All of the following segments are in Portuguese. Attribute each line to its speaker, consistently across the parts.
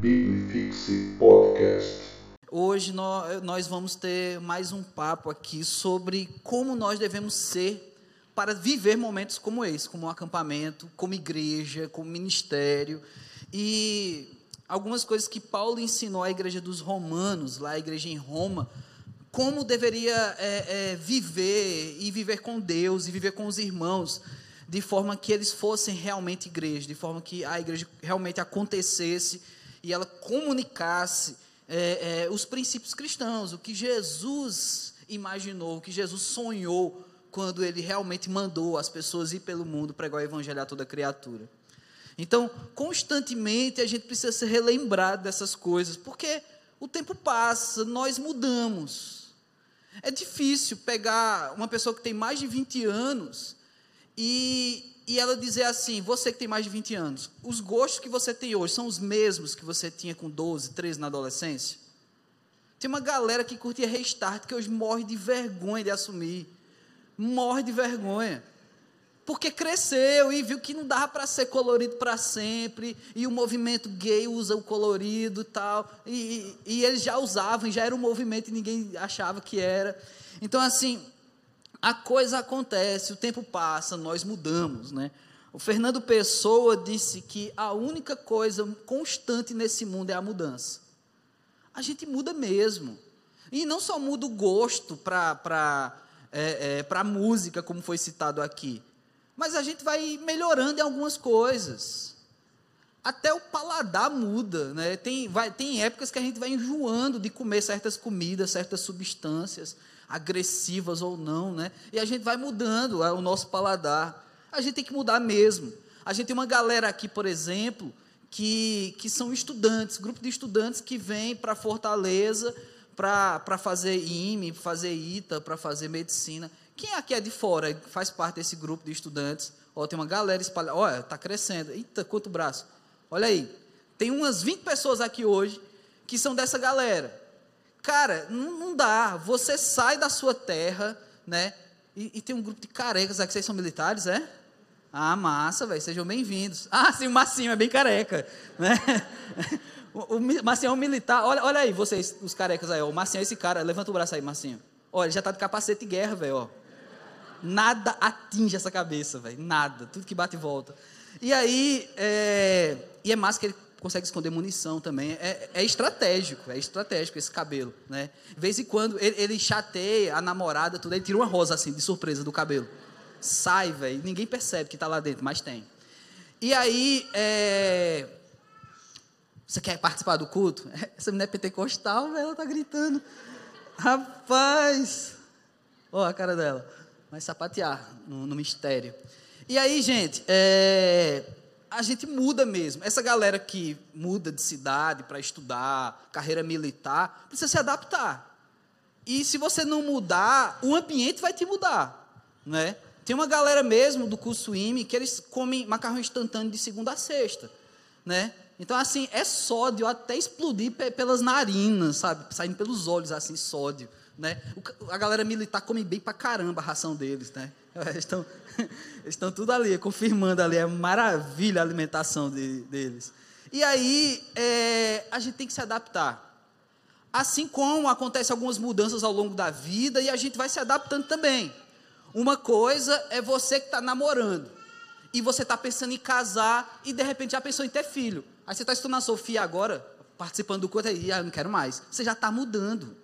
Speaker 1: Bibifixe Podcast.
Speaker 2: Hoje nós vamos ter mais um papo aqui sobre como nós devemos ser para viver momentos como esse, como um acampamento, como igreja, como ministério. E algumas coisas que Paulo ensinou à igreja dos romanos, lá a igreja em Roma, como deveria é, é, viver e viver com Deus e viver com os irmãos, de forma que eles fossem realmente igreja, de forma que a igreja realmente acontecesse e ela comunicasse é, é, os princípios cristãos, o que Jesus imaginou, o que Jesus sonhou quando ele realmente mandou as pessoas ir pelo mundo pregar o evangelho a toda criatura. Então, constantemente a gente precisa ser relembrado dessas coisas, porque o tempo passa, nós mudamos. É difícil pegar uma pessoa que tem mais de 20 anos e, e ela dizer assim: você que tem mais de 20 anos, os gostos que você tem hoje são os mesmos que você tinha com 12, 13 na adolescência? Tem uma galera que curtia restart que hoje morre de vergonha de assumir. Morre de vergonha. Porque cresceu e viu que não dava para ser colorido para sempre, e o movimento gay usa o colorido e tal, e, e eles já usavam, já era um movimento e ninguém achava que era. Então, assim, a coisa acontece, o tempo passa, nós mudamos, né? O Fernando Pessoa disse que a única coisa constante nesse mundo é a mudança. A gente muda mesmo. E não só muda o gosto para é, é, música, como foi citado aqui, mas a gente vai melhorando em algumas coisas. Até o paladar muda, né? Tem, vai, tem épocas que a gente vai enjoando de comer certas comidas, certas substâncias agressivas ou não, né? E a gente vai mudando é, o nosso paladar. A gente tem que mudar mesmo. A gente tem uma galera aqui, por exemplo, que, que são estudantes, grupo de estudantes que vem para Fortaleza para fazer IME, fazer ITA, para fazer medicina. Quem aqui é de fora faz parte desse grupo de estudantes? Ó, tem uma galera espalhada. Olha, está crescendo. Eita, quanto braço. Olha aí. Tem umas 20 pessoas aqui hoje que são dessa galera. Cara, não, não dá. Você sai da sua terra, né? E, e, tem um grupo de carecas aqui, vocês são militares, é? Ah, massa, velho, sejam bem-vindos. Ah, sim, o Massinho é bem careca, né? O, o Massinho é um militar. Olha, olha aí, vocês, os carecas aí, ó. O Massinho é esse cara. Levanta o braço aí, Massinho. Olha, ele já tá de capacete de guerra, velho. Nada atinge essa cabeça, velho. Nada. Tudo que bate e volta. E aí, é... e é massa que ele consegue esconder munição também. É, é, estratégico, é estratégico esse cabelo, né? De vez em quando ele, ele chateia a namorada, tudo, ele tira uma rosa assim, de surpresa do cabelo. Sai, velho, ninguém percebe que está lá dentro, mas tem. E aí, é... você quer participar do culto? Essa mulher é pentecostal, velho, ela tá gritando. Rapaz! Ó, a cara dela. Vai sapatear no, no mistério. E aí, gente, é a gente muda mesmo. Essa galera que muda de cidade para estudar, carreira militar, precisa se adaptar. E se você não mudar, o ambiente vai te mudar, né? Tem uma galera mesmo do curso IME que eles comem macarrão instantâneo de segunda a sexta, né? Então, assim, é sódio até explodir pelas narinas, sabe? Saindo pelos olhos, assim, sódio, né? A galera militar come bem pra caramba a ração deles, né? Eles estão, eles estão tudo ali, confirmando ali, é maravilha a alimentação de, deles. E aí, é, a gente tem que se adaptar. Assim como acontecem algumas mudanças ao longo da vida e a gente vai se adaptando também. Uma coisa é você que está namorando e você está pensando em casar e de repente já pensou em ter filho. Aí você está estudando a Sofia agora, participando do curso, e ah, não quero mais. Você já está mudando,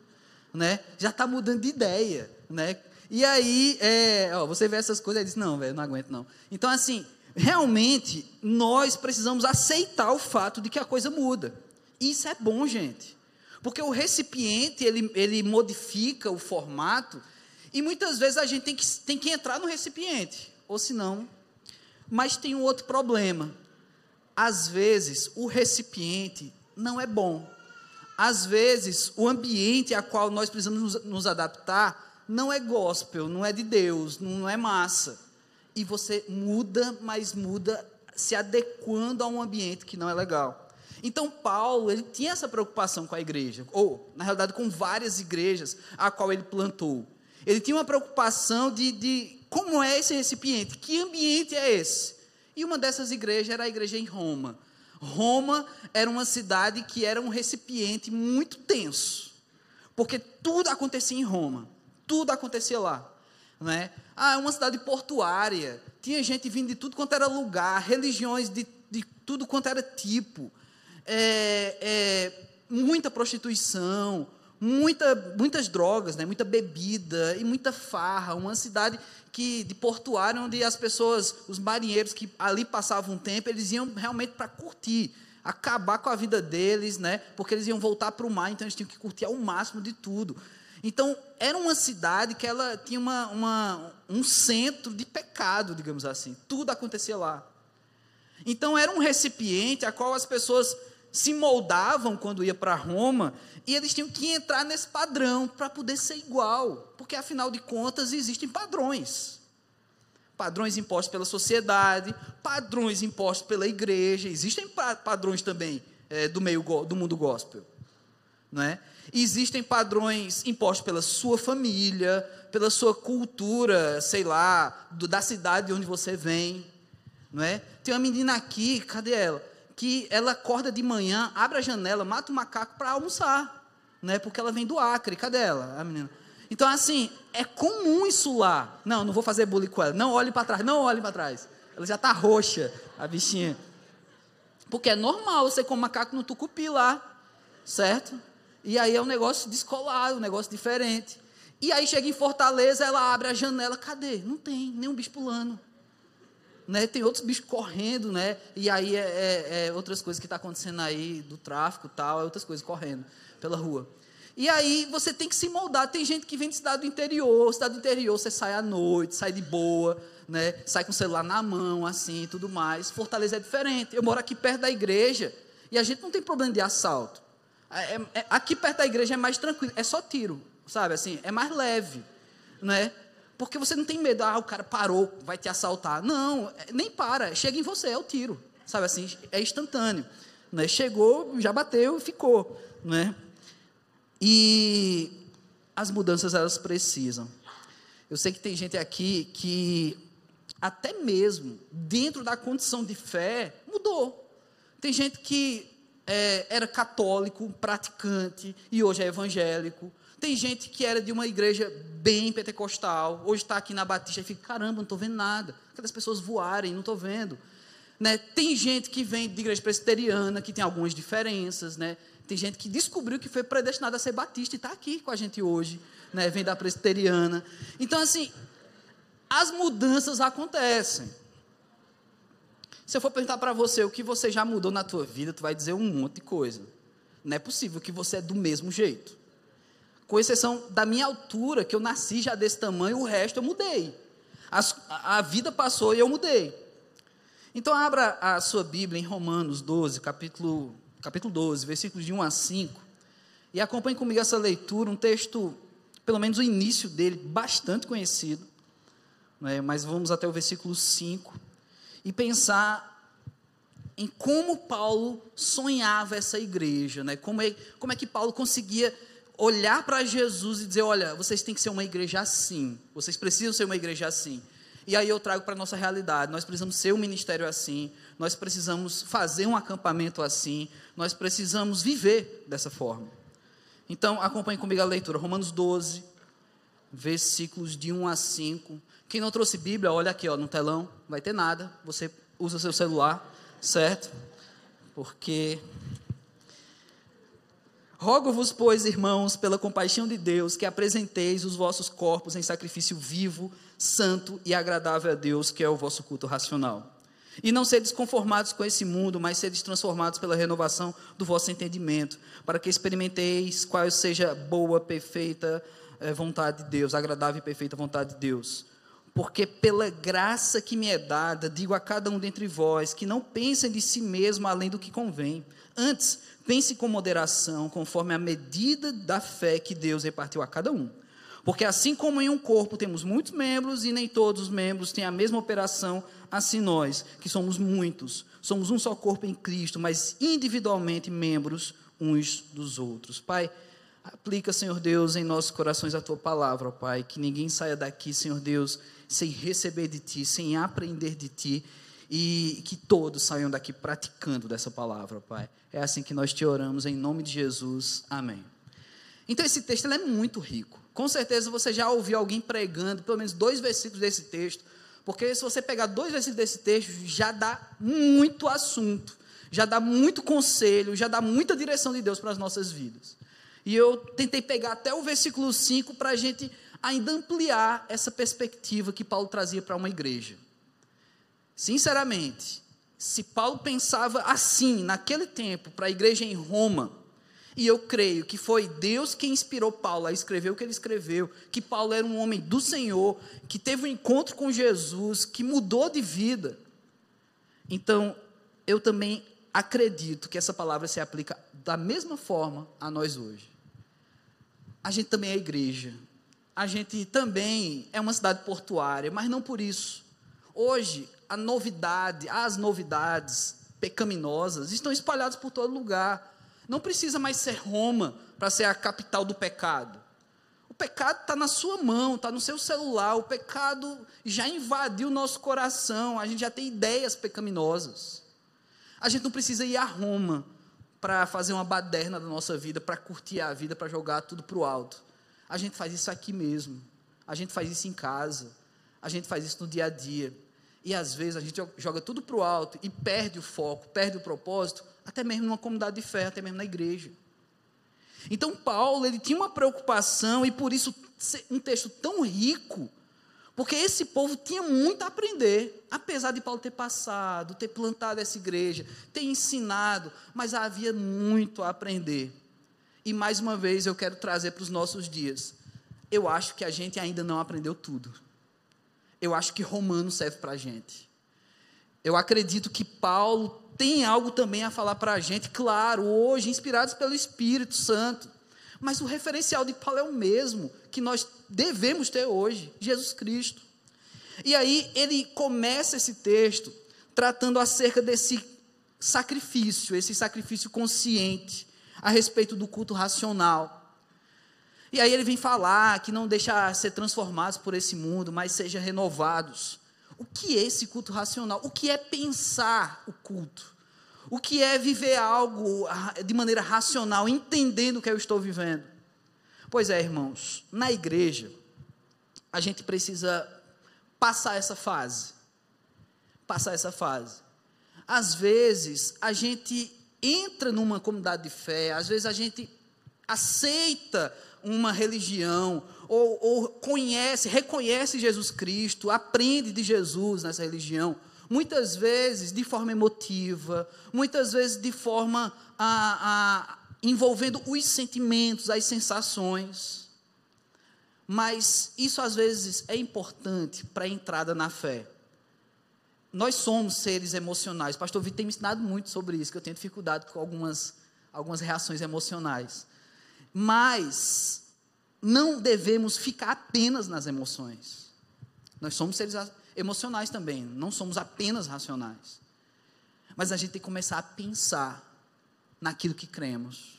Speaker 2: né? Já está mudando de ideia, né? E aí, é, ó, você vê essas coisas e diz, não, velho, não aguento não. Então, assim, realmente, nós precisamos aceitar o fato de que a coisa muda. Isso é bom, gente. Porque o recipiente, ele, ele modifica o formato, e muitas vezes a gente tem que, tem que entrar no recipiente, ou senão. Mas tem um outro problema. Às vezes, o recipiente não é bom. Às vezes, o ambiente a qual nós precisamos nos, adaptar não é gospel, não é de Deus, não é massa. E você muda, mas muda se adequando a um ambiente que não é legal. Então Paulo, ele tinha essa preocupação com a igreja, ou na realidade com várias igrejas a qual ele plantou. Ele tinha uma preocupação de, de como é esse recipiente, que ambiente é esse? E uma dessas igrejas era a igreja em Roma. Roma era uma cidade que era um recipiente muito tenso, porque tudo acontecia em Roma, tudo acontecia lá. Né? Ah, é uma cidade portuária, tinha gente vindo de tudo quanto era lugar, religiões de, de tudo quanto era tipo, é, é, muita prostituição, muita, muitas drogas, né? muita bebida e muita farra. Uma cidade que de portuário onde as pessoas, os marinheiros que ali passavam um tempo, eles iam realmente para curtir, acabar com a vida deles, né? Porque eles iam voltar para o mar, então eles tinham que curtir ao máximo de tudo. Então, era uma cidade que ela tinha uma, uma, um centro de pecado, digamos assim. Tudo acontecia lá. Então, era um recipiente a qual as pessoas se moldavam quando ia para Roma e eles tinham que entrar nesse padrão para poder ser igual. Porque, afinal de contas, existem padrões. Padrões impostos pela sociedade, padrões impostos pela igreja. Existem padrões também é, do meio do mundo gospel. Não é? Existem padrões impostos pela sua família, pela sua cultura, sei lá, do, da cidade de onde você vem, não é? Tem uma menina aqui, cadê ela? Que ela acorda de manhã, abre a janela, mata o macaco para almoçar, né? Porque ela vem do Acre, cadê ela, a menina? Então assim, é comum isso lá. Não, não vou fazer bullying com ela. Não olhe para trás, não olhe para trás. Ela já está roxa, a bichinha. Porque é normal você comer macaco no tucupi lá, certo? E aí é um negócio descolado, um negócio diferente. E aí chega em Fortaleza, ela abre a janela, cadê? Não tem, nenhum bicho pulando. Né? Tem outros bichos correndo, né? E aí é, é, é outras coisas que estão tá acontecendo aí, do tráfico tal, é outras coisas correndo pela rua. E aí você tem que se moldar. Tem gente que vem de cidade do interior, cidade do interior, você sai à noite, sai de boa, né? Sai com o celular na mão, assim, tudo mais. Fortaleza é diferente. Eu moro aqui perto da igreja e a gente não tem problema de assalto. É, é, é, aqui perto da igreja é mais tranquilo, é só tiro, sabe? Assim, é mais leve, né? Porque você não tem medo, ah, o cara parou, vai te assaltar. Não, é, nem para, chega em você, é o tiro, sabe? Assim, é instantâneo, né? Chegou, já bateu, ficou, né? E as mudanças elas precisam. Eu sei que tem gente aqui que até mesmo dentro da condição de fé mudou. Tem gente que é, era católico, praticante, e hoje é evangélico. Tem gente que era de uma igreja bem pentecostal, hoje está aqui na Batista e fica, caramba, não estou vendo nada. Aquelas pessoas voarem, não estou vendo. Né? Tem gente que vem de igreja presbiteriana, que tem algumas diferenças. Né? Tem gente que descobriu que foi predestinado a ser batista e está aqui com a gente hoje, né? vem da presbiteriana. Então, assim, as mudanças acontecem. Se eu for perguntar para você o que você já mudou na tua vida, tu vai dizer um monte de coisa. Não é possível que você é do mesmo jeito. Com exceção da minha altura, que eu nasci já desse tamanho, o resto eu mudei. As, a, vida passou e eu mudei. Então abra a sua Bíblia em Romanos 12, capítulo, capítulo 12, versículos de 1 a 5. E acompanhe comigo essa leitura, um texto, pelo menos o início dele, bastante conhecido. É? Mas vamos até o versículo 5 e pensar em como Paulo sonhava essa igreja, né? como, é, como é que Paulo conseguia olhar para Jesus e dizer: olha, vocês têm que ser uma igreja assim, vocês precisam ser uma igreja assim. E aí eu trago para a nossa realidade: nós precisamos ser um ministério assim, nós precisamos fazer um acampamento assim, nós precisamos viver dessa forma. Então, acompanhe comigo a leitura, Romanos 12, versículos de 1 a 5. Quem não trouxe Bíblia, olha aqui ó, no telão, vai ter nada. Você usa seu celular, certo? Porque Rogo-vos, pois, irmãos, pela compaixão de Deus, que apresenteis os vossos corpos em sacrifício vivo, santo e agradável a Deus, que é o vosso culto racional. E não sedes conformados com esse mundo, mas sedes transformados pela renovação do vosso entendimento, para que experimenteis qual seja boa, perfeita eh, vontade de Deus, agradável e perfeita vontade de Deus porque pela graça que me é dada, digo a cada um dentre vós que não pensem de si mesmo além do que convém. Antes, pense com moderação, conforme a medida da fé que Deus repartiu a cada um. Porque assim como em um corpo temos muitos membros e nem todos os membros têm a mesma operação, assim nós, que somos muitos, somos um só corpo em Cristo, mas individualmente membros uns dos outros. Pai, aplica, Senhor Deus, em nossos corações a tua palavra, ó Pai, que ninguém saia daqui, Senhor Deus, sem receber de Ti, sem aprender de Ti, e que todos saiam daqui praticando dessa palavra, Pai. É assim que nós te oramos, em nome de Jesus. Amém. Então, esse texto é muito rico. Com certeza você já ouviu alguém pregando pelo menos dois versículos desse texto, porque se você pegar dois versículos desse texto, já dá muito assunto, já dá muito conselho, já dá muita direção de Deus para as nossas vidas. E eu tentei pegar até o versículo 5 para a gente ainda ampliar essa perspectiva que Paulo trazia para uma igreja. Sinceramente, se Paulo pensava assim, naquele tempo, para a igreja em Roma, e eu creio que foi Deus que inspirou Paulo a escrever o que ele escreveu, que Paulo era um homem do Senhor, que teve um encontro com Jesus, que mudou de vida. Então, eu também acredito que essa palavra se aplica da mesma forma a nós hoje. A gente também é igreja. A gente também é uma cidade portuária, mas não por isso. Hoje, a novidade, as novidades pecaminosas estão espalhadas por todo lugar. Não precisa mais ser Roma para ser a capital do pecado. O pecado está na sua mão, está no seu celular. O pecado já invadiu o nosso coração. A gente já tem ideias pecaminosas. A gente não precisa ir a Roma para fazer uma baderna da nossa vida, para curtir a vida, para jogar tudo para o alto. A gente faz isso aqui mesmo. A gente faz isso em casa. A gente faz isso no dia a dia. E às vezes a gente joga tudo para o alto e perde o foco, perde o propósito, até mesmo numa comunidade de fé, até mesmo na igreja. Então Paulo, ele tinha uma preocupação e por isso um texto tão rico, porque esse povo tinha muito a aprender, apesar de Paulo ter passado, ter plantado essa igreja, ter ensinado, mas havia muito a aprender. E mais uma vez eu quero trazer para os nossos dias. Eu acho que a gente ainda não aprendeu tudo eu acho que Romano serve para a gente. Eu acredito que Paulo tem algo também a falar para a gente, claro, hoje, inspirados pelo Espírito Santo. Mas o referencial de Paulo é o mesmo que nós devemos ter hoje, Jesus Cristo. E aí ele começa esse texto tratando acerca desse sacrifício, esse sacrifício consciente, a respeito do culto racional. E aí ele vem falar que não deixa ser transformados por esse mundo, mas seja renovados. O que é esse culto racional? O que é pensar o culto? O que é viver algo de maneira racional, entendendo o que eu estou vivendo? Pois é, irmãos, na igreja, a gente precisa passar essa fase. Passar essa fase. Às vezes, a gente entra numa comunidade de fé, às vezes a gente aceita uma religião, ou, ou conhece, reconhece Jesus Cristo, aprende de Jesus nessa religião, muitas vezes de forma emotiva, muitas vezes de forma a, a, envolvendo os sentimentos, as sensações. Mas isso às vezes é importante para a entrada na fé. Nós somos seres emocionais. O pastor Vitor tem me ensinado muito sobre isso, que eu tenho dificuldade com algumas, algumas reações emocionais. Mas não devemos ficar apenas nas emoções. Nós somos seres emocionais também, não somos apenas racionais. Mas a gente tem que começar a pensar naquilo que cremos.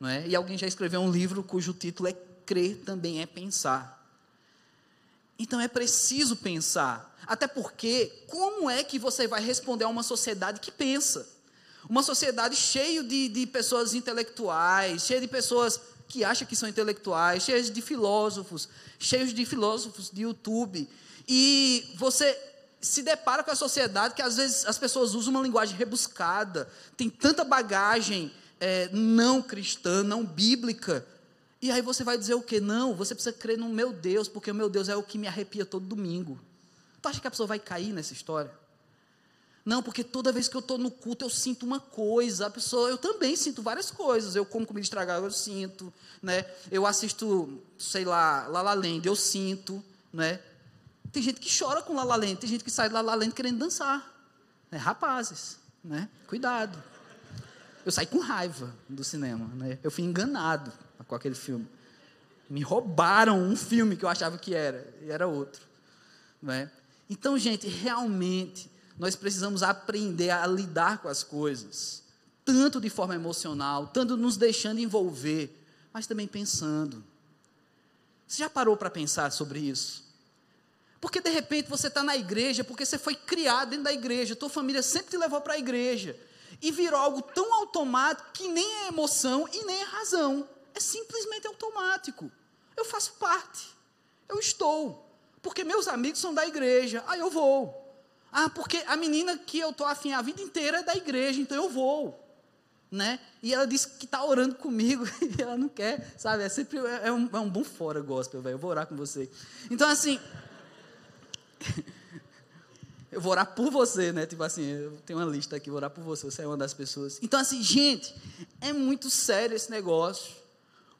Speaker 2: Não é? E alguém já escreveu um livro cujo título é Crer também é pensar. Então é preciso pensar. Até porque, como é que você vai responder a uma sociedade que pensa? Uma sociedade cheia de, de pessoas intelectuais, cheia de pessoas que acham que são intelectuais, cheia de filósofos, cheios de filósofos de YouTube. E você se depara com a sociedade que às vezes as pessoas usam uma linguagem rebuscada, tem tanta bagagem é, não cristã, não bíblica. E aí você vai dizer o quê? Não, você precisa crer no meu Deus, porque o meu Deus é o que me arrepia todo domingo. Tu acha que a pessoa vai cair nessa história? Não, porque toda vez que eu estou no culto eu sinto uma coisa. A pessoa, eu também sinto várias coisas. Eu como comida estragada, eu sinto, né? Eu assisto, sei lá, La La Land, eu sinto, né? Tem gente que chora com La La Land, tem gente que sai de La La Land querendo dançar. Né? Rapazes, né? Cuidado. Eu saí com raiva do cinema, né? Eu fui enganado com aquele filme. Me roubaram um filme que eu achava que era, e era outro, né? Então, gente, realmente nós precisamos aprender a lidar com as coisas, tanto de forma emocional, tanto nos deixando envolver, mas também pensando. Você já parou para pensar sobre isso? Porque de repente você está na igreja, porque você foi criado dentro da igreja, tua família sempre te levou para a igreja. E virou algo tão automático que nem é emoção e nem é razão. É simplesmente automático. Eu faço parte. Eu estou. Porque meus amigos são da igreja. Ah, eu vou. Ah, porque a menina que eu estou afim a vida inteira é da igreja, então eu vou. Né? E ela disse que está orando comigo e ela não quer, sabe? É sempre é um, é um bom fora gospel, velho. Eu vou orar com você. Então, assim, eu vou orar por você, né? Tipo assim, eu tenho uma lista aqui, vou orar por você, você é uma das pessoas. Então, assim, gente, é muito sério esse negócio.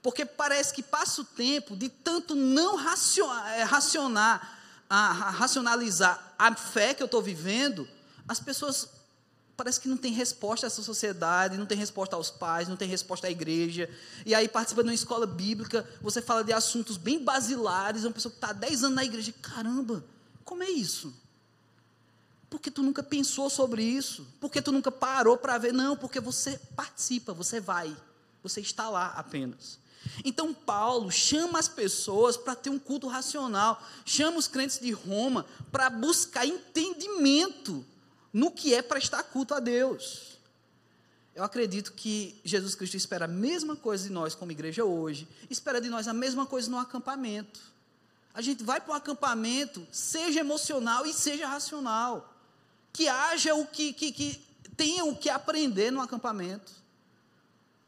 Speaker 2: Porque parece que passa o tempo de tanto não é, racionar, a, racionalizar a fé que eu estou vivendo, as pessoas parece que não tem resposta a essa sociedade, não tem resposta aos pais, não tem resposta à igreja. E aí participa de uma escola bíblica, você fala de assuntos bem basilares, uma pessoa que está há 10 anos na igreja, caramba, como é isso? Porque tu nunca pensou sobre isso? Porque tu nunca parou para ver? Não, porque você participa, você vai, você está lá apenas. Então Paulo chama as pessoas para ter um culto racional, chama os crentes de Roma para buscar entendimento no que é prestar culto a Deus. Eu acredito que Jesus Cristo espera a mesma coisa de nós como igreja hoje, espera de nós a mesma coisa no acampamento. A gente vai para um acampamento, seja emocional e seja racional. Que haja o que, que, que tenha o que aprender no acampamento.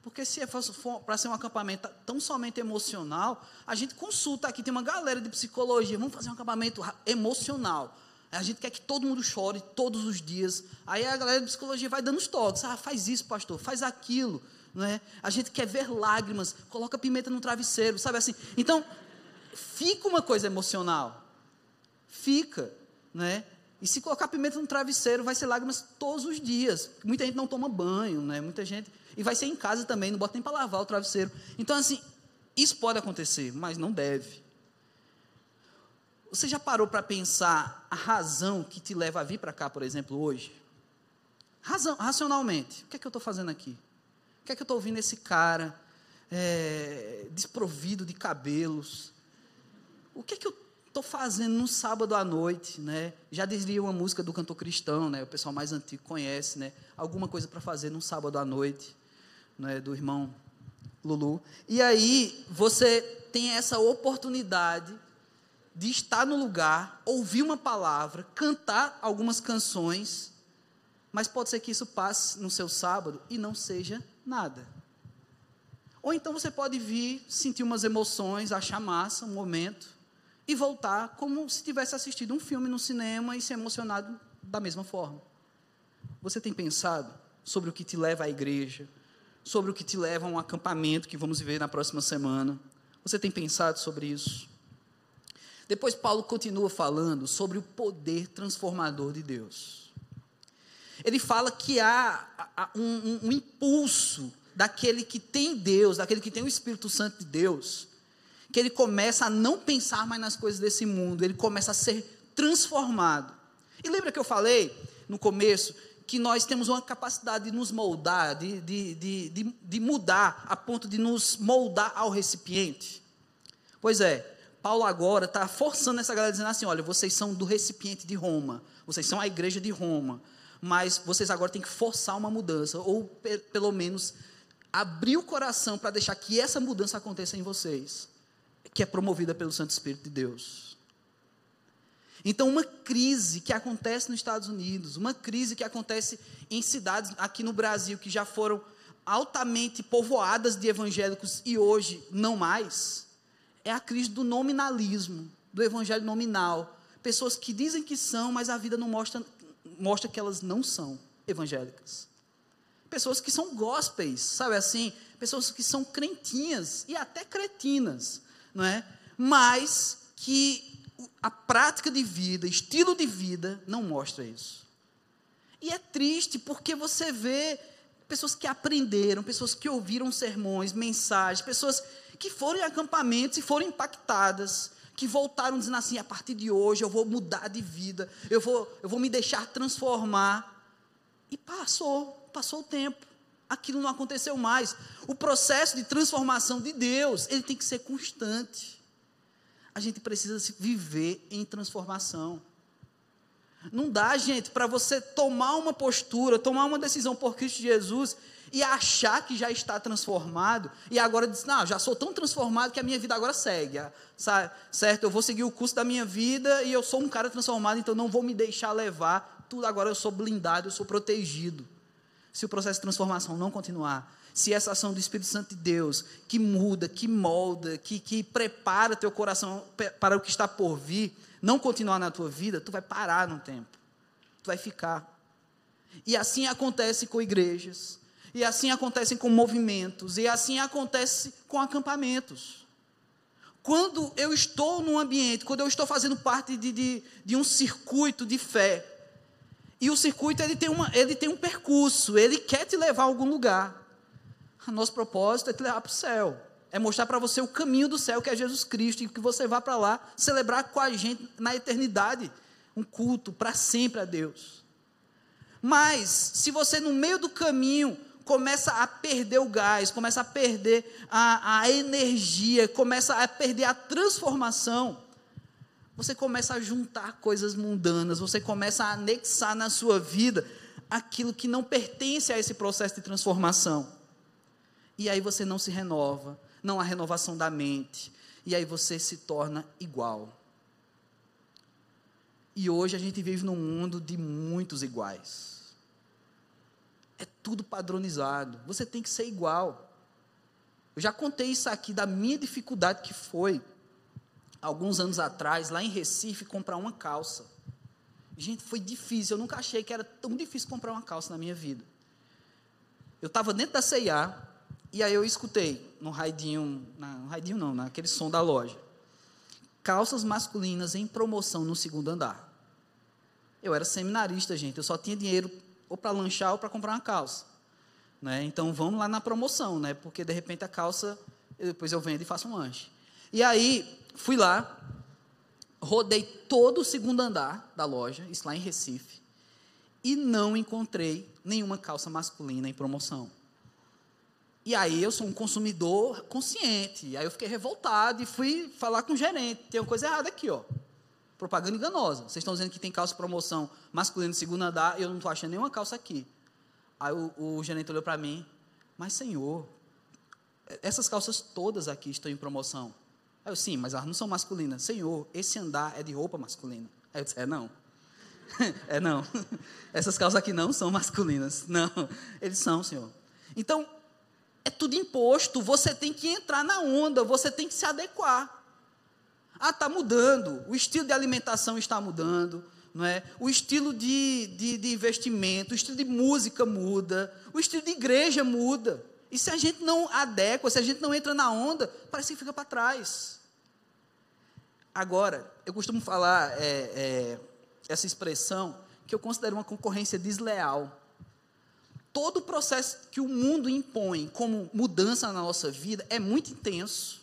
Speaker 2: Porque se é for para ser um acampamento tão somente emocional, a gente consulta aqui, tem uma galera de psicologia, vamos fazer um acampamento emocional. A gente quer que todo mundo chore todos os dias. Aí a galera de psicologia vai dando os toques. Ah, faz isso, pastor, faz aquilo. Não é? A gente quer ver lágrimas, coloca pimenta no travesseiro, sabe assim? Então, fica uma coisa emocional. Fica, né? E se colocar pimenta no travesseiro, vai ser lágrimas todos os dias. Muita gente não toma banho, né? Muita gente. E vai ser em casa também, não bota nem para lavar o travesseiro. Então, assim, isso pode acontecer, mas não deve. Você já parou para pensar a razão que te leva a vir para cá, por exemplo, hoje? Razão, racionalmente. O que é que eu estou fazendo aqui? O que é que eu estou ouvindo esse cara é, desprovido de cabelos? o que é que eu estou fazendo num sábado à noite, né? Já dizia uma música do cantor cristão, né? O pessoal mais antigo conhece, né? Alguma coisa para fazer num sábado à noite, né? Do irmão Lulu. E aí você tem essa oportunidade de estar no lugar, ouvir uma palavra, cantar algumas canções, mas pode ser que isso passe no seu sábado e não seja nada. Ou então você pode vir, sentir umas emoções, achar massa um momento, e voltar como se tivesse assistido um filme no cinema e se emocionado da mesma forma. Você tem pensado sobre o que te leva à igreja, sobre o que te leva a um acampamento que vamos ver na próxima semana? Você tem pensado sobre isso? Depois, Paulo continua falando sobre o poder transformador de Deus. Ele fala que há um, um, um impulso daquele que tem Deus, daquele que tem o Espírito Santo de Deus, que ele começa a não pensar mais nas coisas desse mundo, ele começa a ser transformado. E lembra que eu falei no começo que nós temos uma capacidade de nos moldar, de, de, de, de, mudar, a ponto de nos moldar ao recipiente? Pois é, Paulo agora está forçando essa galera, dizendo assim: olha, vocês são do recipiente de Roma, vocês são a igreja de Roma, mas vocês agora têm que forçar uma mudança, ou pelo menos abrir o coração para deixar que essa mudança aconteça em vocês que é promovida pelo Santo Espírito de Deus. Então, uma crise que acontece nos Estados Unidos, uma crise que acontece em cidades aqui no Brasil que já foram altamente povoadas de evangélicos e hoje não mais, é a crise do nominalismo, do evangelho nominal. Pessoas que dizem que são, mas a vida não mostra, mostra que elas não são evangélicas. Pessoas que são gospels, sabe assim? Pessoas que são crentinhas e até cretinas, não é? Mas que a prática de vida, estilo de vida, não mostra isso. E é triste porque você vê pessoas que aprenderam, pessoas que ouviram sermões, mensagens, pessoas que foram em acampamentos e foram impactadas, que voltaram dizendo assim: a partir de hoje eu vou mudar de vida, eu vou, eu vou me deixar transformar. E passou, passou o tempo aquilo não aconteceu mais. O processo de transformação de Deus, ele tem que ser constante. A gente precisa viver em transformação. Não dá, gente, para você tomar uma postura, tomar uma decisão por Cristo Jesus e achar que já está transformado e agora diz: Não, já sou tão transformado que a minha vida agora segue. Sabe? Certo? Eu vou seguir o curso da minha vida e eu sou um cara transformado, então não vou me deixar levar. Tudo agora eu sou blindado, eu sou protegido. Se o processo de transformação não continuar, se essa ação do Espírito Santo de Deus, que muda, que molda, que, que prepara teu coração para o que está por vir, não continuar na tua vida, tu vai parar no tempo. Tu vai ficar. E assim acontece com igrejas, e assim acontece com movimentos, e assim acontece com acampamentos. Quando eu estou num ambiente, quando eu estou fazendo parte de, de, de um circuito de fé, e o circuito ele tem, uma, ele tem um percurso, ele quer te levar a algum lugar. Nosso propósito é te levar para o céu é mostrar para você o caminho do céu, que é Jesus Cristo, e que você vá para lá celebrar com a gente na eternidade um culto para sempre a Deus. Mas, se você no meio do caminho começa a perder o gás, começa a perder a, a energia, começa a perder a transformação, você começa a juntar coisas mundanas, você começa a anexar na sua vida aquilo que não pertence a esse processo de transformação. E aí você não se renova, não há renovação da mente, e aí você se torna igual. E hoje a gente vive num mundo de muitos iguais. É tudo padronizado. Você tem que ser igual. Eu já contei isso aqui da minha dificuldade que foi, alguns anos atrás, lá em Recife, comprar uma calça. Gente, foi difícil. Eu nunca achei que era tão difícil comprar uma calça na minha vida. Eu estava dentro da CIA, e aí eu escutei no raidinho, no raidinho não, naquele som da loja. Calças masculinas em promoção no segundo andar. Eu era seminarista, gente, eu só tinha dinheiro ou para lanchar ou para comprar uma calça. Né? Então vamos lá na promoção, né? Porque de repente a calça, depois eu vendo e faço um lanche. E aí fui lá, rodei todo o segundo andar da loja, isso lá em Recife, e não encontrei nenhuma calça masculina em promoção. E aí eu sou um consumidor consciente. Aí eu fiquei revoltado e fui falar com o gerente. Tem uma coisa errada aqui, ó. Propaganda enganosa. Vocês estão dizendo que tem calça promoção masculina de segundo andar e eu não estou achando nenhuma calça aqui. Aí o, o gerente olhou para mim, mas senhor, essas calças todas aqui estão em promoção. Aí eu, sim, mas elas não são masculinas. Senhor, esse andar é de roupa masculina. Aí eu disse, é não. é não. Essas calças aqui não são masculinas. Não, eles são, senhor. Então, tudo imposto, você tem que entrar na onda, você tem que se adequar. Ah, está mudando, o estilo de alimentação está mudando, não é? o estilo de, de, de investimento, o estilo de música muda, o estilo de igreja muda. E se a gente não adequa, se a gente não entra na onda, parece que fica para trás. Agora, eu costumo falar é, é, essa expressão que eu considero uma concorrência desleal todo o processo que o mundo impõe como mudança na nossa vida é muito intenso,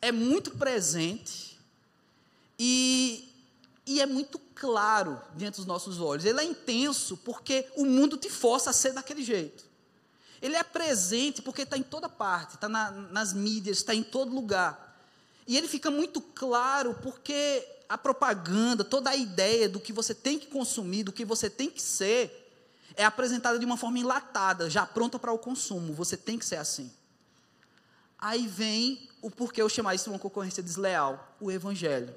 Speaker 2: é muito presente e, e é muito claro diante dos nossos olhos. Ele é intenso porque o mundo te força a ser daquele jeito. Ele é presente porque está em toda parte, está na, nas mídias, está em todo lugar. E ele fica muito claro porque a propaganda, toda a ideia do que você tem que consumir, do que você tem que ser, é apresentada de uma forma enlatada, já pronta para o consumo. Você tem que ser assim. Aí vem o porquê eu chamar isso de uma concorrência desleal, o evangelho.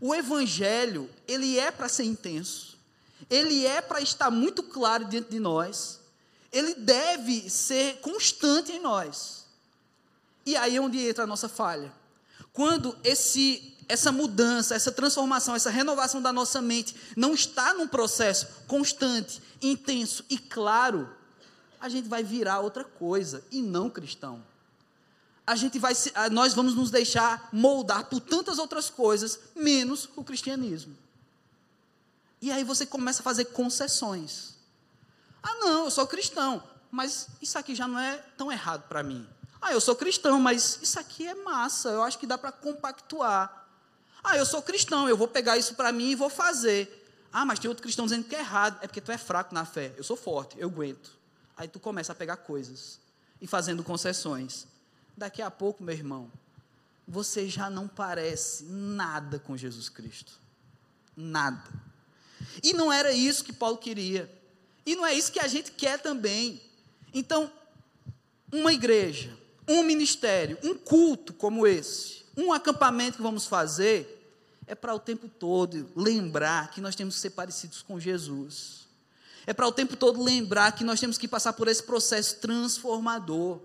Speaker 2: O evangelho, ele é para ser intenso. Ele é para estar muito claro diante de nós. Ele deve ser constante em nós. E aí é onde entra a nossa falha. Quando esse essa mudança, essa transformação, essa renovação da nossa mente não está num processo constante, intenso e claro, a gente vai virar outra coisa e não cristão. A gente vai, nós vamos nos deixar moldar por tantas outras coisas, menos o cristianismo. E aí você começa a fazer concessões. Ah, não, eu sou cristão, mas isso aqui já não é tão errado para mim. Ah, eu sou cristão, mas isso aqui é massa, eu acho que dá para compactuar. Ah, eu sou cristão, eu vou pegar isso para mim e vou fazer. Ah, mas tem outro cristão dizendo que é errado. É porque tu é fraco na fé. Eu sou forte, eu aguento. Aí tu começa a pegar coisas e fazendo concessões. Daqui a pouco, meu irmão, você já não parece nada com Jesus Cristo. Nada. E não era isso que Paulo queria. E não é isso que a gente quer também. Então, uma igreja, um ministério, um culto como esse, um acampamento que vamos fazer, é para o tempo todo lembrar que nós temos que ser parecidos com Jesus. É para o tempo todo lembrar que nós temos que passar por esse processo transformador.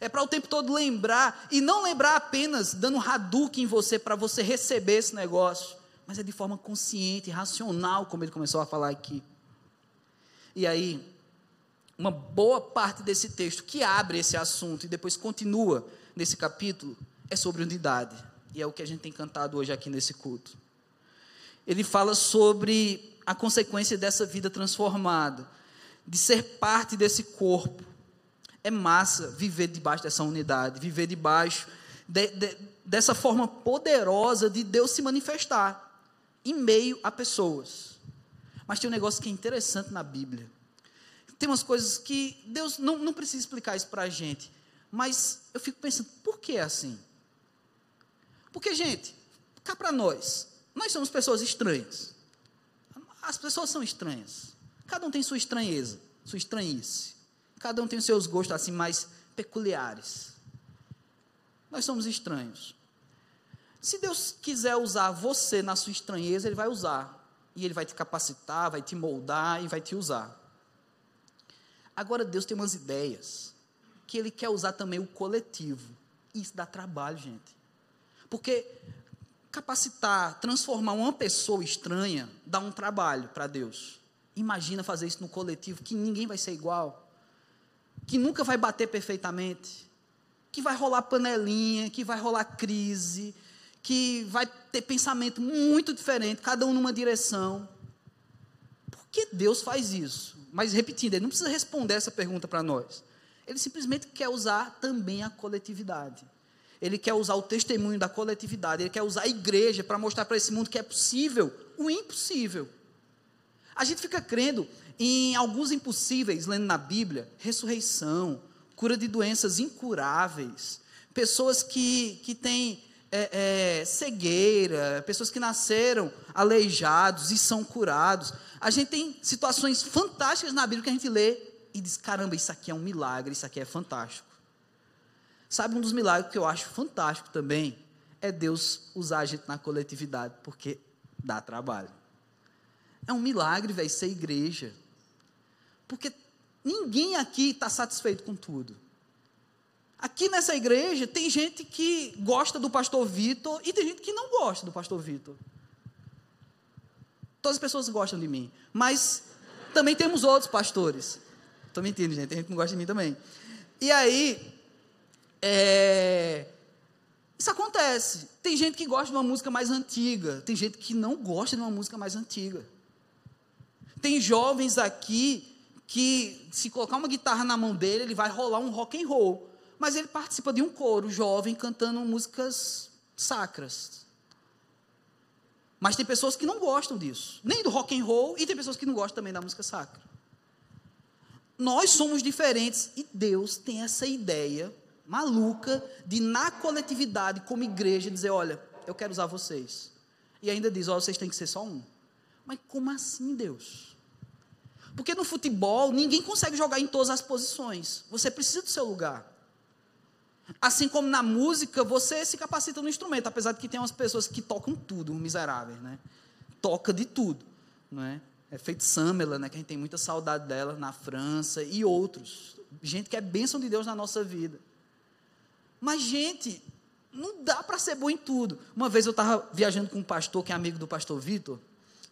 Speaker 2: É para o tempo todo lembrar, e não lembrar apenas dando Hadouken em você para você receber esse negócio, mas é de forma consciente, racional, como ele começou a falar aqui. E aí, uma boa parte desse texto que abre esse assunto e depois continua nesse capítulo é sobre unidade. E é o que a gente tem cantado hoje aqui nesse culto. Ele fala sobre a consequência dessa vida transformada, de ser parte desse corpo, é massa viver debaixo dessa unidade, viver debaixo de, de, dessa forma poderosa de Deus se manifestar em meio a pessoas. Mas tem um negócio que é interessante na Bíblia. Tem umas coisas que Deus não, não precisa explicar isso para a gente. Mas eu fico pensando, por que é assim? Porque, gente, cá para nós, nós somos pessoas estranhas. As pessoas são estranhas. Cada um tem sua estranheza, sua estranhice. Cada um tem os seus gostos assim mais peculiares. Nós somos estranhos. Se Deus quiser usar você na sua estranheza, Ele vai usar. E Ele vai te capacitar, vai te moldar e vai te usar. Agora, Deus tem umas ideias que Ele quer usar também o coletivo. Isso dá trabalho, gente. Porque capacitar, transformar uma pessoa estranha dá um trabalho para Deus. Imagina fazer isso no coletivo, que ninguém vai ser igual que nunca vai bater perfeitamente, que vai rolar panelinha, que vai rolar crise, que vai ter pensamento muito diferente, cada um numa direção. Por que Deus faz isso? Mas repetindo, ele não precisa responder essa pergunta para nós. Ele simplesmente quer usar também a coletividade. Ele quer usar o testemunho da coletividade, ele quer usar a igreja para mostrar para esse mundo que é possível o impossível. A gente fica crendo em alguns impossíveis, lendo na Bíblia, ressurreição, cura de doenças incuráveis, pessoas que, que têm é, é, cegueira, pessoas que nasceram aleijados e são curados. A gente tem situações fantásticas na Bíblia que a gente lê e diz: caramba, isso aqui é um milagre, isso aqui é fantástico. Sabe um dos milagres que eu acho fantástico também? É Deus usar a gente na coletividade, porque dá trabalho. É um milagre, velho, ser igreja. Porque ninguém aqui está satisfeito com tudo. Aqui nessa igreja tem gente que gosta do pastor Vitor e tem gente que não gosta do pastor Vitor. Todas as pessoas gostam de mim, mas também temos outros pastores. Também entende, gente? Tem gente que não gosta de mim também. E aí, é... isso acontece. Tem gente que gosta de uma música mais antiga, tem gente que não gosta de uma música mais antiga. Tem jovens aqui que se colocar uma guitarra na mão dele, ele vai rolar um rock and roll. Mas ele participa de um coro jovem cantando músicas sacras. Mas tem pessoas que não gostam disso, nem do rock and roll, e tem pessoas que não gostam também da música sacra. Nós somos diferentes e Deus tem essa ideia maluca de na coletividade como igreja dizer, olha, eu quero usar vocês. E ainda diz, oh, vocês têm que ser só um. Mas como assim, Deus? Porque no futebol, ninguém consegue jogar em todas as posições. Você precisa do seu lugar. Assim como na música, você se capacita no instrumento, apesar de que tem umas pessoas que tocam tudo, miseráveis, né? Toca de tudo, não é? É feito Samela, né, que a gente tem muita saudade dela na França e outros. Gente que é bênção de Deus na nossa vida. Mas gente, não dá para ser bom em tudo. Uma vez eu estava viajando com um pastor que é amigo do pastor Vitor,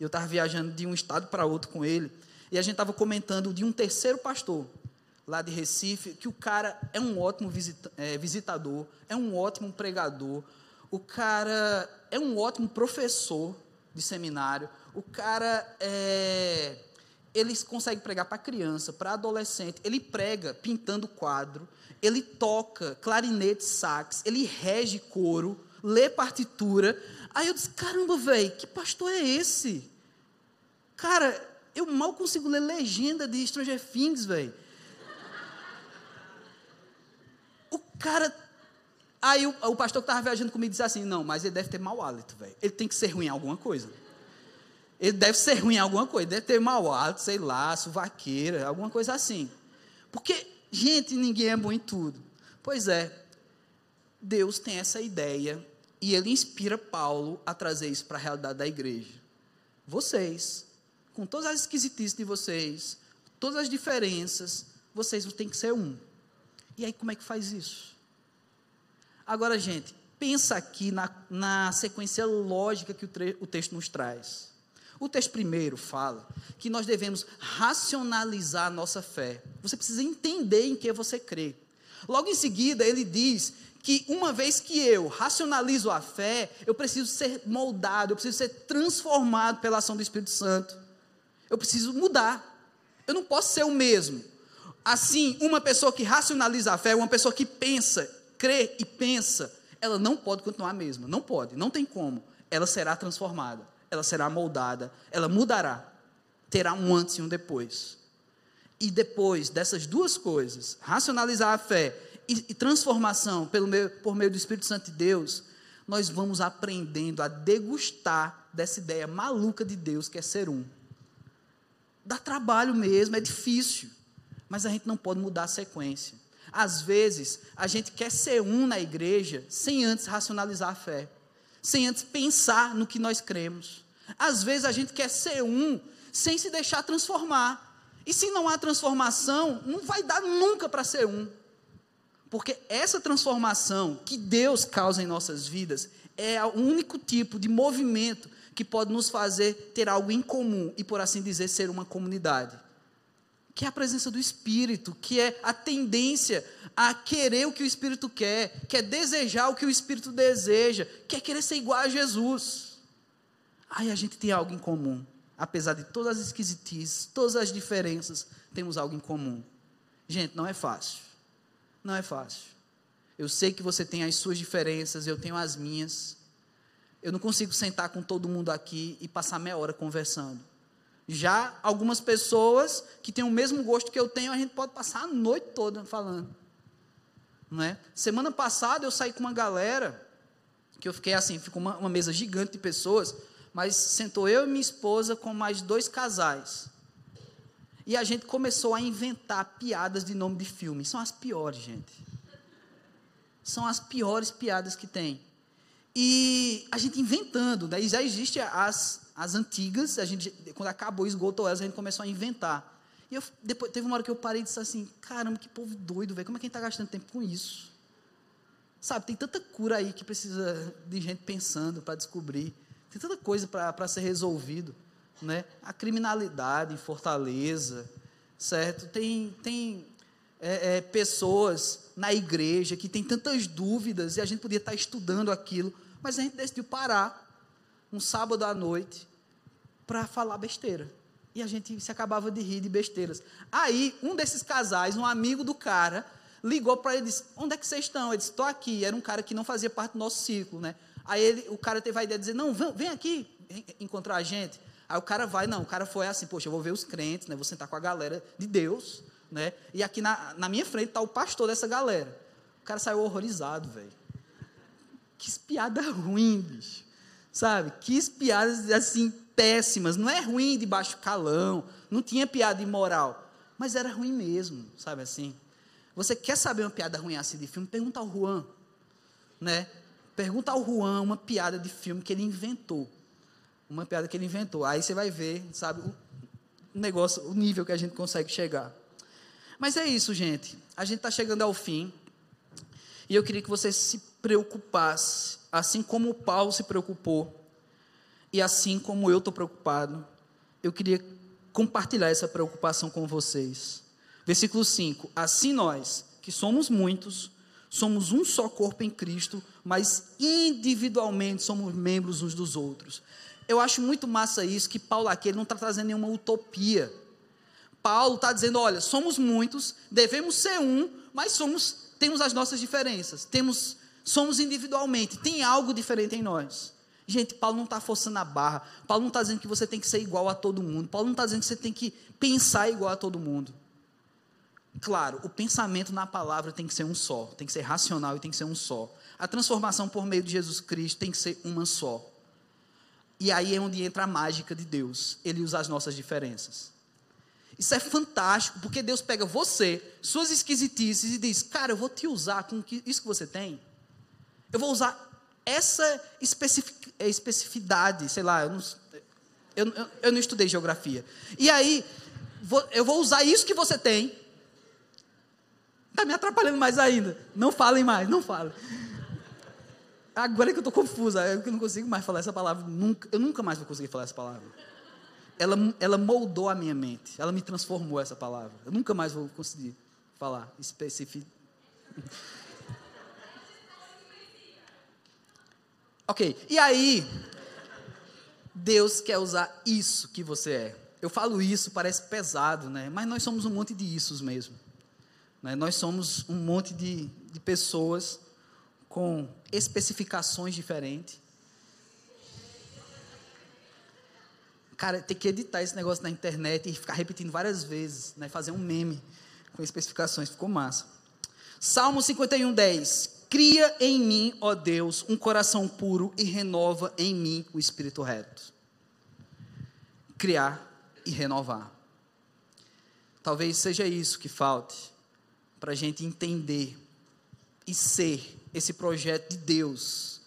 Speaker 2: eu estava viajando de um estado para outro com ele, e a gente estava comentando de um terceiro pastor, lá de Recife, que o cara é um ótimo visita, é, visitador, é um ótimo pregador, o cara é um ótimo professor de seminário, o cara é, ele consegue pregar para criança, para adolescente, ele prega pintando quadro, ele toca clarinete, sax, ele rege coro, lê partitura. Aí eu disse: caramba, velho, que pastor é esse? Cara, eu mal consigo ler legenda de Stranger Things, velho. O cara. Aí o, o pastor que estava viajando comigo disse assim: Não, mas ele deve ter mau hálito, velho. Ele tem que ser ruim em alguma coisa. Ele deve ser ruim em alguma coisa. Deve ter mau hálito, sei lá, suvaqueira, alguma coisa assim. Porque, gente, ninguém é bom em tudo. Pois é, Deus tem essa ideia e ele inspira Paulo a trazer isso para a realidade da igreja. Vocês, com todas as esquisitices de vocês, todas as diferenças, vocês têm que ser um. E aí, como é que faz isso? Agora, gente, pensa aqui na, na sequência lógica que o, tre, o texto nos traz. O texto primeiro fala que nós devemos racionalizar a nossa fé. Você precisa entender em que você crê. Logo em seguida, ele diz que uma vez que eu racionalizo a fé, eu preciso ser moldado, eu preciso ser transformado pela ação do Espírito Santo. Eu preciso mudar. Eu não posso ser o mesmo. Assim, uma pessoa que racionaliza a fé, uma pessoa que pensa crê e pensa, ela não pode continuar a mesma. Não pode, não tem como. Ela será transformada, ela será moldada, ela mudará. Terá um antes e um depois. E depois dessas duas coisas, racionalizar a fé e, e transformação pelo meio, por meio do Espírito Santo de Deus, nós vamos aprendendo a degustar dessa ideia maluca de Deus que é ser um. Dá trabalho mesmo, é difícil, mas a gente não pode mudar a sequência. Às vezes, a gente quer ser um na igreja sem antes racionalizar a fé, sem antes pensar no que nós cremos. Às vezes, a gente quer ser um sem se deixar transformar. E se não há transformação, não vai dar nunca para ser um. Porque essa transformação que Deus causa em nossas vidas é o único tipo de movimento que pode nos fazer ter algo em comum e, por assim dizer, ser uma comunidade que é a presença do Espírito, que é a tendência a querer o que o Espírito quer, quer desejar o que o Espírito deseja, quer querer ser igual a Jesus. Aí a gente tem algo em comum. Apesar de todas as esquisitices, todas as diferenças, temos algo em comum. Gente, não é fácil. Não é fácil. Eu sei que você tem as suas diferenças, eu tenho as minhas. Eu não consigo sentar com todo mundo aqui e passar meia hora conversando. Já algumas pessoas que têm o mesmo gosto que eu tenho, a gente pode passar a noite toda falando. Não é? Semana passada eu saí com uma galera, que eu fiquei assim, ficou uma, uma mesa gigante de pessoas, mas sentou eu e minha esposa com mais dois casais. E a gente começou a inventar piadas de nome de filme. São as piores, gente. São as piores piadas que tem. E a gente inventando, daí já existe as as antigas, a gente, quando acabou, esgotou elas, a gente começou a inventar. E eu, depois, teve uma hora que eu parei e disse assim: caramba, que povo doido, velho, como é que a gente está gastando tempo com isso? Sabe, tem tanta cura aí que precisa de gente pensando para descobrir. Tem tanta coisa para ser resolvido. Né? A criminalidade em Fortaleza, certo? Tem, tem é, é, pessoas na igreja que têm tantas dúvidas e a gente podia estar estudando aquilo, mas a gente decidiu parar um sábado à noite para falar besteira. E a gente se acabava de rir de besteiras. Aí, um desses casais, um amigo do cara, ligou para ele e disse: Onde é que vocês estão? Ele disse: Estou aqui. Era um cara que não fazia parte do nosso ciclo, né? Aí ele, o cara teve a ideia de dizer: Não, vem aqui encontrar a gente. Aí o cara vai, não, o cara foi assim: Poxa, eu vou ver os crentes, né? Vou sentar com a galera de Deus, né? E aqui na, na minha frente está o pastor dessa galera. O cara saiu horrorizado, velho. Que espiada ruim, bicho sabe? Que piadas assim péssimas. Não é ruim de baixo calão, não tinha piada imoral, mas era ruim mesmo, sabe assim? Você quer saber uma piada ruim assim de filme? Pergunta ao Juan, né? Pergunta ao Juan uma piada de filme que ele inventou. Uma piada que ele inventou. Aí você vai ver, sabe, o negócio, o nível que a gente consegue chegar. Mas é isso, gente. A gente está chegando ao fim. E eu queria que você se preocupasse assim como Paulo se preocupou, e assim como eu estou preocupado, eu queria compartilhar essa preocupação com vocês. Versículo 5: Assim nós, que somos muitos, somos um só corpo em Cristo, mas individualmente somos membros uns dos outros. Eu acho muito massa isso, que Paulo aqui não está trazendo nenhuma utopia. Paulo está dizendo: olha, somos muitos, devemos ser um, mas somos, temos as nossas diferenças, temos somos individualmente, tem algo diferente em nós. Gente, Paulo não está forçando a barra. Paulo não está dizendo que você tem que ser igual a todo mundo. Paulo não está dizendo que você tem que pensar igual a todo mundo. Claro, o pensamento na palavra tem que ser um só, tem que ser racional e tem que ser um só. A transformação por meio de Jesus Cristo tem que ser uma só. E aí é onde entra a mágica de Deus. Ele usa as nossas diferenças. Isso é fantástico, porque Deus pega você, suas esquisitices, e diz: Cara, eu vou te usar com isso que você tem. Eu vou usar essa especificidade, sei lá, eu não, eu, eu, não estudei geografia. E aí, vou, eu vou usar isso que você tem. Está me atrapalhando mais ainda. Não falem mais, não falem. Agora é que eu estou confusa, eu não consigo mais falar essa palavra. Nunca, eu nunca mais vou conseguir falar essa palavra. Ela, ela moldou a minha mente. Ela me transformou essa palavra. Eu nunca mais vou conseguir falar específico. Ok, e aí, Deus quer usar isso que você é. Eu falo isso, parece pesado, né? Mas nós somos um monte de issos mesmo. Né? Nós somos um monte de, de pessoas com especificações diferentes. Cara, tem que editar esse negócio na internet e ficar repetindo várias vezes, né? fazer um meme com especificações, ficou massa. Salmo 51, 10. Cria em mim, ó Deus, um coração puro e renova em mim o espírito reto. Criar e renovar. Talvez seja isso que falte para a gente entender e ser esse projeto de Deus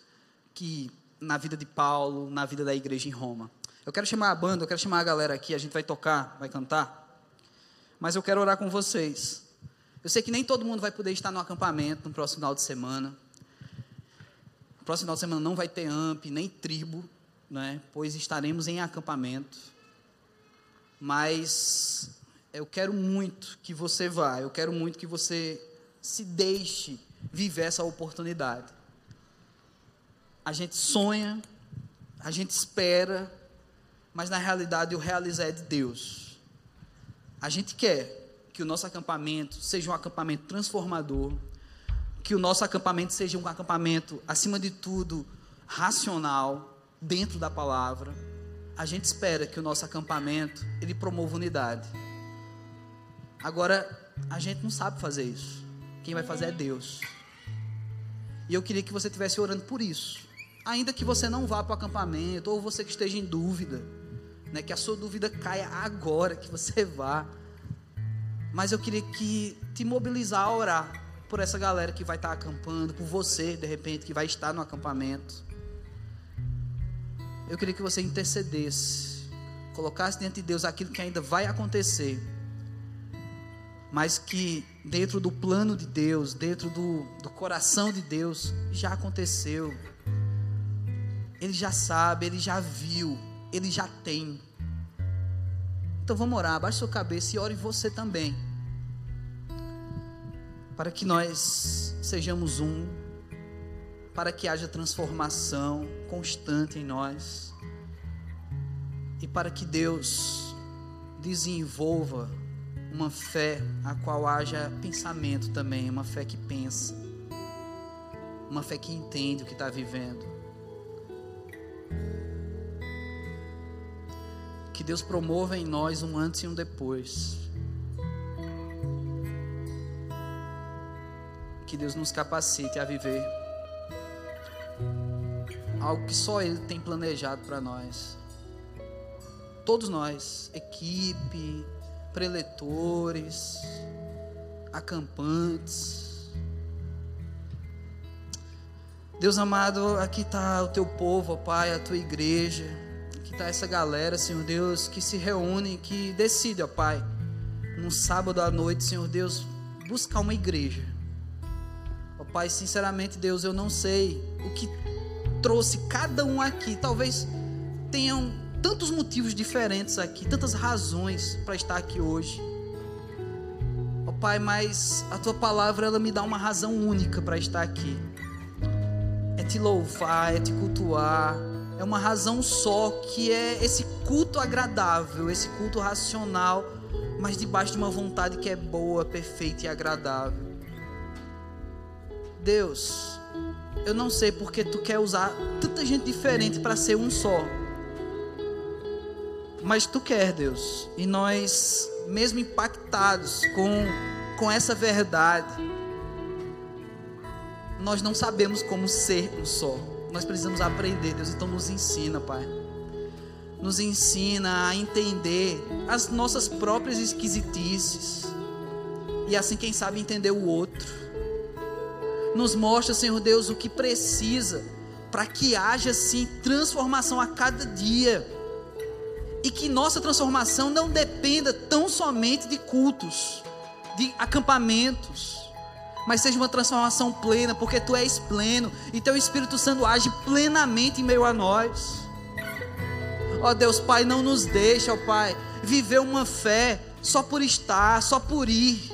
Speaker 2: que na vida de Paulo, na vida da igreja em Roma. Eu quero chamar a banda, eu quero chamar a galera aqui, a gente vai tocar, vai cantar. Mas eu quero orar com vocês. Eu sei que nem todo mundo vai poder estar no acampamento no próximo final de semana. No próximo final de semana não vai ter AMP, nem tribo, né? pois estaremos em acampamento. Mas eu quero muito que você vá, eu quero muito que você se deixe viver essa oportunidade. A gente sonha, a gente espera, mas na realidade o realizar é de Deus. A gente quer que o nosso acampamento seja um acampamento transformador, que o nosso acampamento seja um acampamento, acima de tudo, racional, dentro da palavra. A gente espera que o nosso acampamento ele promova unidade. Agora, a gente não sabe fazer isso. Quem vai fazer é Deus. E eu queria que você estivesse orando por isso. Ainda que você não vá para o acampamento, ou você que esteja em dúvida, né, que a sua dúvida caia agora, que você vá. Mas eu queria que te mobilizar a orar por essa galera que vai estar acampando, por você, de repente, que vai estar no acampamento. Eu queria que você intercedesse, colocasse diante de Deus aquilo que ainda vai acontecer, mas que dentro do plano de Deus, dentro do, do coração de Deus, já aconteceu. Ele já sabe, ele já viu, ele já tem. Então vamos orar, abaixe sua cabeça e ore você também. Para que nós sejamos um, para que haja transformação constante em nós, e para que Deus desenvolva uma fé a qual haja pensamento também, uma fé que pensa, uma fé que entende o que está vivendo. Que Deus promova em nós um antes e um depois. Que Deus nos capacite a viver algo que só Ele tem planejado para nós. Todos nós, equipe, preletores, acampantes. Deus amado, aqui está o teu povo, ó Pai, a tua igreja. Aqui está essa galera, Senhor Deus, que se reúne, que decide, ó Pai, num sábado à noite, Senhor Deus, buscar uma igreja. Pai, sinceramente, Deus, eu não sei o que trouxe cada um aqui. Talvez tenham tantos motivos diferentes aqui, tantas razões para estar aqui hoje. Ó oh, Pai, mas a tua palavra ela me dá uma razão única para estar aqui. É te louvar, é te cultuar. É uma razão só que é esse culto agradável, esse culto racional, mas debaixo de uma vontade que é boa, perfeita e agradável. Deus, eu não sei porque tu quer usar tanta gente diferente para ser um só. Mas tu quer, Deus. E nós, mesmo impactados com com essa verdade, nós não sabemos como ser um só. Nós precisamos aprender, Deus, então nos ensina, Pai. Nos ensina a entender as nossas próprias esquisitices. E assim, quem sabe, entender o outro. Nos mostra, Senhor Deus, o que precisa para que haja, sim, transformação a cada dia. E que nossa transformação não dependa tão somente de cultos, de acampamentos mas seja uma transformação plena, porque tu és pleno e teu Espírito Santo age plenamente em meio a nós. Ó Deus, Pai, não nos deixa, ó Pai, viver uma fé só por estar, só por ir,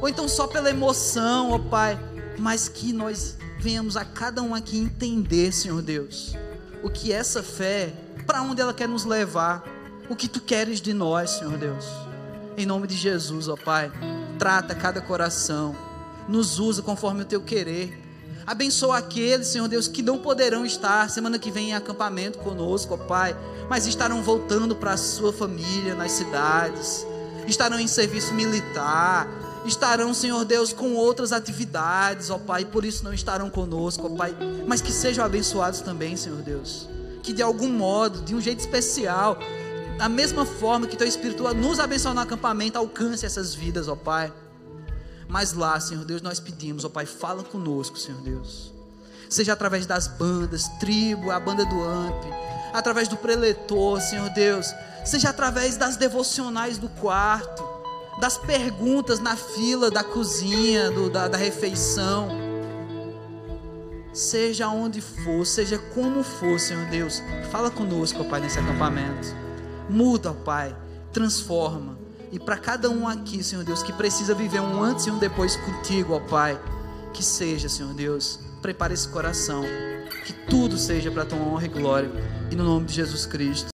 Speaker 2: ou então só pela emoção, ó Pai, mas que nós venhamos a cada um aqui entender, Senhor Deus, o que essa fé, para onde ela quer nos levar, o que tu queres de nós, Senhor Deus. Em nome de Jesus, ó Pai, trata cada coração nos usa conforme o teu querer. Abençoa aqueles, Senhor Deus, que não poderão estar semana que vem em acampamento conosco, ó Pai, mas estarão voltando para a sua família nas cidades, estarão em serviço militar, estarão, Senhor Deus, com outras atividades, ó Pai, por isso não estarão conosco, ó Pai, mas que sejam abençoados também, Senhor Deus. Que de algum modo, de um jeito especial, da mesma forma que Teu Espírito nos abençoa no acampamento, alcance essas vidas, ó Pai. Mas lá, Senhor Deus, nós pedimos, ó Pai, fala conosco, Senhor Deus. Seja através das bandas, tribo, a banda do AMP, através do preletor, Senhor Deus. Seja através das devocionais do quarto, das perguntas na fila da cozinha, do, da, da refeição. Seja onde for, seja como for, Senhor Deus. Fala conosco, Pai, nesse acampamento. Muda, Pai. Transforma e para cada um aqui, Senhor Deus, que precisa viver um antes e um depois contigo, ó Pai, que seja, Senhor Deus, prepare esse coração, que tudo seja para tua honra e glória, e no nome de Jesus Cristo.